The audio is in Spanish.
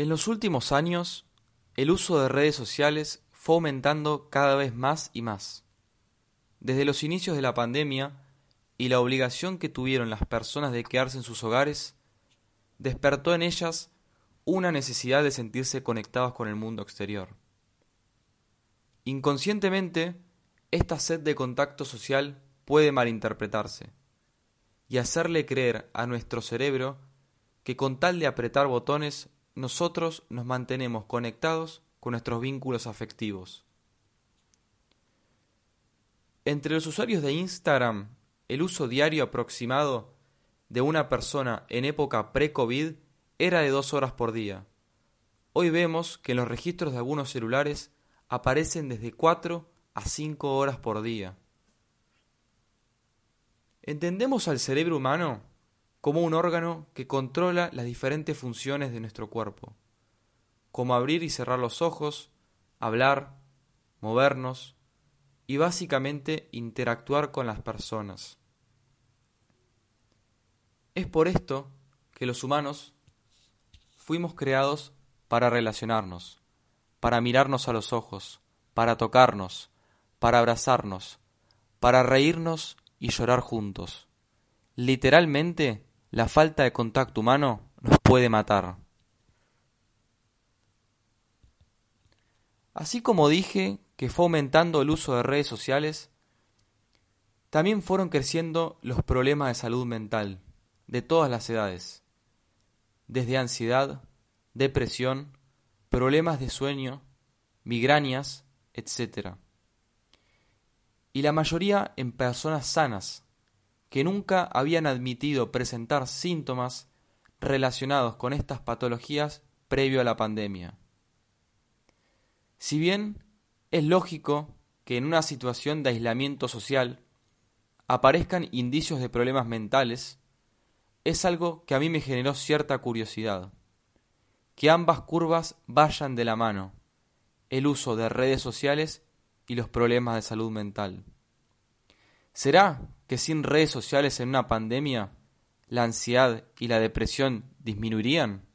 En los últimos años, el uso de redes sociales fue aumentando cada vez más y más. Desde los inicios de la pandemia y la obligación que tuvieron las personas de quedarse en sus hogares, despertó en ellas una necesidad de sentirse conectados con el mundo exterior. Inconscientemente, esta sed de contacto social puede malinterpretarse y hacerle creer a nuestro cerebro que con tal de apretar botones nosotros nos mantenemos conectados con nuestros vínculos afectivos. Entre los usuarios de Instagram, el uso diario aproximado de una persona en época pre-COVID era de dos horas por día. Hoy vemos que en los registros de algunos celulares aparecen desde cuatro a cinco horas por día. Entendemos al cerebro humano como un órgano que controla las diferentes funciones de nuestro cuerpo, como abrir y cerrar los ojos, hablar, movernos y básicamente interactuar con las personas. Es por esto que los humanos fuimos creados para relacionarnos, para mirarnos a los ojos, para tocarnos, para abrazarnos, para reírnos y llorar juntos. Literalmente, la falta de contacto humano nos puede matar. Así como dije que fue aumentando el uso de redes sociales, también fueron creciendo los problemas de salud mental de todas las edades, desde ansiedad, depresión, problemas de sueño, migrañas, etc. Y la mayoría en personas sanas, que nunca habían admitido presentar síntomas relacionados con estas patologías previo a la pandemia. Si bien es lógico que en una situación de aislamiento social aparezcan indicios de problemas mentales, es algo que a mí me generó cierta curiosidad. Que ambas curvas vayan de la mano, el uso de redes sociales y los problemas de salud mental. ¿Será que sin redes sociales en una pandemia la ansiedad y la depresión disminuirían?